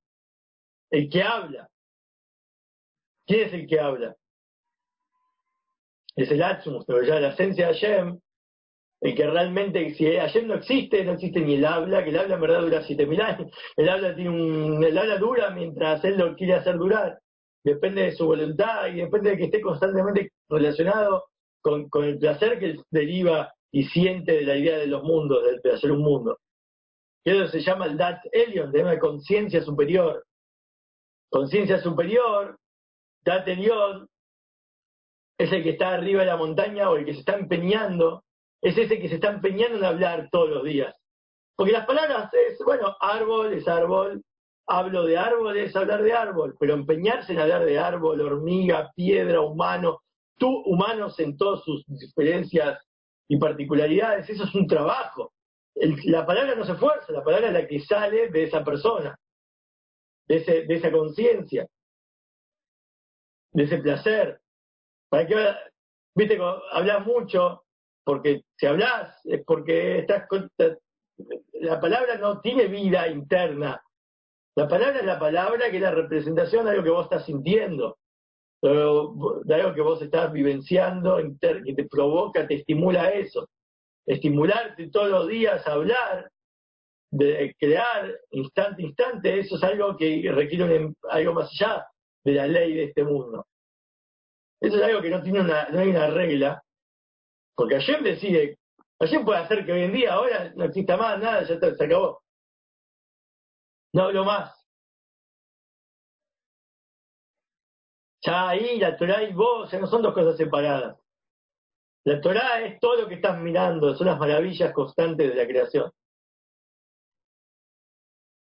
El que habla. ¿Quién es el que habla? Es el Atsumus, pero ya la esencia de Hashem, el que realmente, si Hashem no existe, no existe ni el habla, que el habla en verdad dura 7000 años. El habla tiene un, el habla dura mientras él lo quiere hacer durar depende de su voluntad y depende de que esté constantemente relacionado con, el placer que deriva y siente de la idea de los mundos, del hacer un mundo. Eso se llama el Dat Elion, de una conciencia superior. Conciencia superior, Dat Elion, es el que está arriba de la montaña o el que se está empeñando, es ese que se está empeñando en hablar todos los días. Porque las palabras es, bueno, árbol es árbol, hablo de árbol es hablar de árbol, pero empeñarse en hablar de árbol, hormiga, piedra, humano, tú, humanos en todas sus diferencias y particularidades, eso es un trabajo. la palabra no se fuerza, la palabra es la que sale de esa persona, de, esa conciencia, de ese placer. ¿Para qué? Viste, hablas mucho, porque si hablas es porque estás la palabra no tiene vida interna. La palabra es la palabra que es la representación de algo que vos estás sintiendo, de algo que vos estás vivenciando, que te provoca, te estimula eso. Estimularte todos los días a hablar, de crear instante a instante, eso es algo que requiere algo más allá de la ley de este mundo. Eso es algo que no tiene una, no hay una regla, porque ayer decide, ayer puede hacer que hoy en día, ahora no exista más nada, ya se acabó. No hablo más. Ya ahí la Torah y vos, ya no son dos cosas separadas. La Torah es todo lo que estás mirando, son las maravillas constantes de la creación.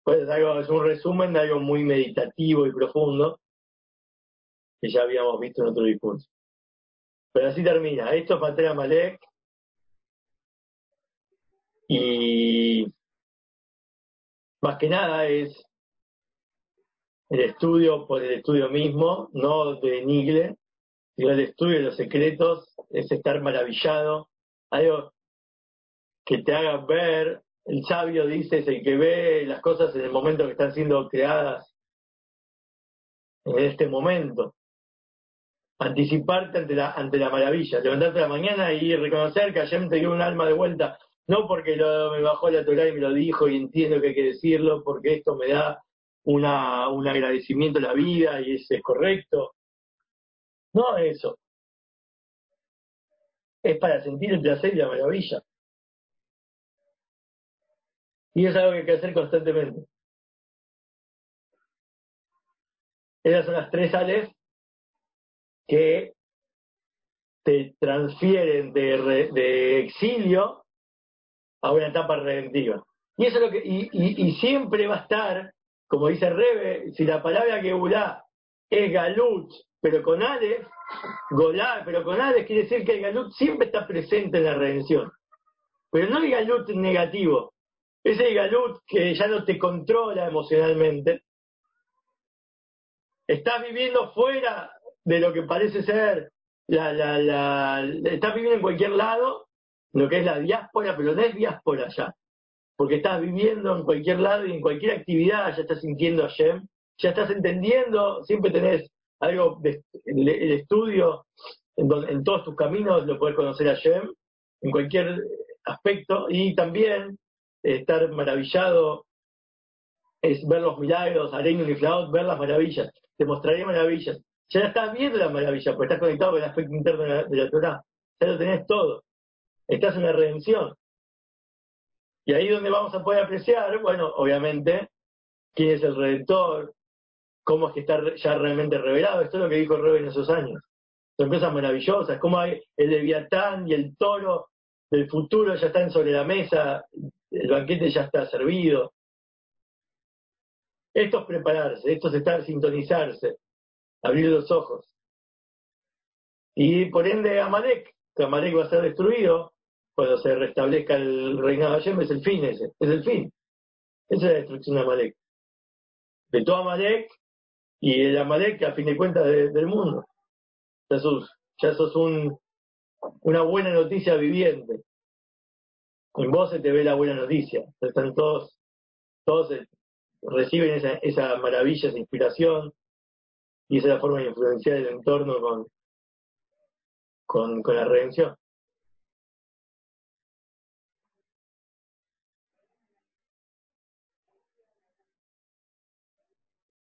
Pues es, algo, es un resumen de algo muy meditativo y profundo que ya habíamos visto en otro discurso. Pero así termina. Esto es Patera Malek. Y más que nada es el estudio por el estudio mismo, no de Nigle, sino el estudio de los secretos, es estar maravillado, algo que te haga ver, el sabio dice, es el que ve las cosas en el momento que están siendo creadas, en este momento. Anticiparte ante la, ante la maravilla, levantarte a la mañana y reconocer que ayer te dio un alma de vuelta no porque me bajó la Torah y me lo dijo y entiendo que hay que decirlo, porque esto me da una, un agradecimiento a la vida y es, es correcto. No eso. Es para sentir el placer y la maravilla. Y es algo que hay que hacer constantemente. Esas son las tres sales que te transfieren de, de exilio a una etapa redentiva. Y eso es lo que, y, siempre va a estar, como dice Rebe, si la palabra que es Galut, pero con Aleph, Golá, pero con Aleph quiere decir que el Galut siempre está presente en la redención. Pero no el Galut negativo, es el Galut que ya no te controla emocionalmente. Estás viviendo fuera de lo que parece ser la, la, la, estás viviendo en cualquier lado lo que es la diáspora, pero no es diáspora ya, porque estás viviendo en cualquier lado y en cualquier actividad ya estás sintiendo a Shem, ya estás entendiendo, siempre tenés algo, de, el, estudio, en, todos tus caminos lo puedes conocer a Shem, en cualquier aspecto, y también estar maravillado es ver los milagros, Areino y ver las maravillas, te mostraré maravillas. Ya estás viendo las maravillas, porque estás conectado con el aspecto interno de la, de la Torah, ya lo tenés todo. Estás en la redención. Y ahí donde vamos a poder apreciar, bueno, obviamente, quién es el redentor, cómo es que está ya realmente revelado. Esto es lo que dijo Rebe en esos años. Son cosas maravillosas, cómo hay el leviatán y el toro del futuro ya están sobre la mesa, el banquete ya está servido. Esto es prepararse, esto es estar sintonizarse, abrir los ojos. Y por ende Amalek, que Amalek va a ser destruido, cuando se restablezca el reinado de Hashem, es el fin ese, es el fin. Esa es la destrucción de Amalek. De todo Amalek y el Amalek a fin de cuentas del mundo. Ya sos, ya sos un, una buena noticia viviente. En vos se te ve la buena noticia. Están todos, todos eh, reciben esa, esa maravilla, esa inspiración, y esa forma de influenciar el entorno con, con la redención.